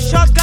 shocked